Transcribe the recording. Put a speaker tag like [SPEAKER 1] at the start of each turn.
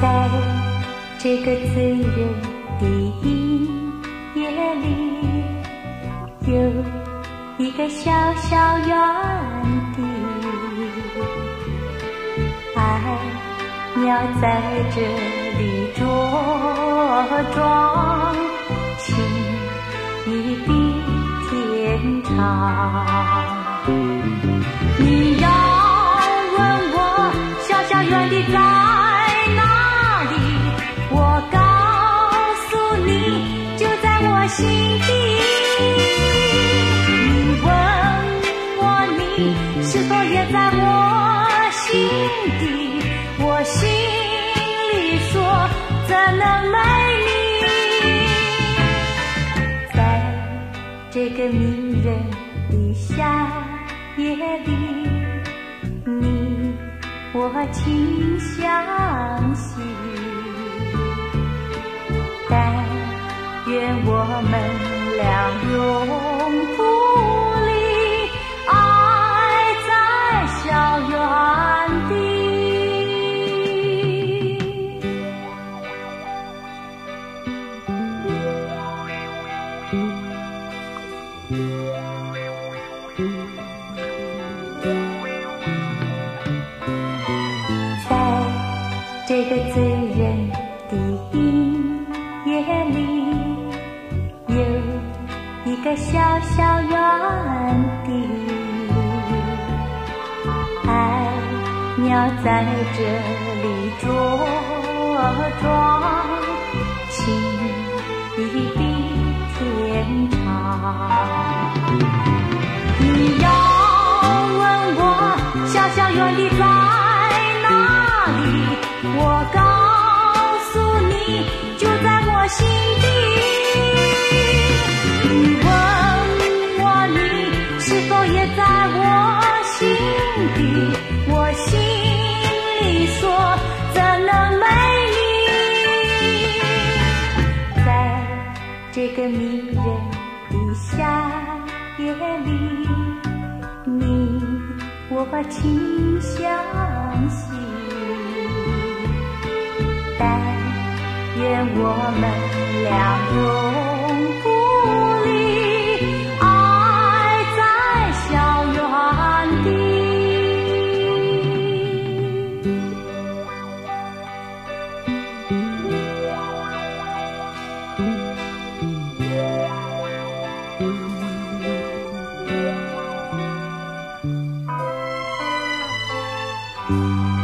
[SPEAKER 1] 在这个醉人的夜里，有一个小小园地，要在这里茁壮，情意的天长。你要问我小小园地在哪里？我告诉你，就在我心底。你问我你是否也在我这个迷人的夏夜里，你我情相惜。但愿我们俩永在这个醉人的夜里，有一个小小园地，爱鸟在这里茁壮，情意比天长。你要问我小小园地在哪里？我告诉你，就在我心底。你问我你是否也在我心底？我心里说怎能没你？在这个迷人夏夜里，你我情相惜。但愿我们俩永 Música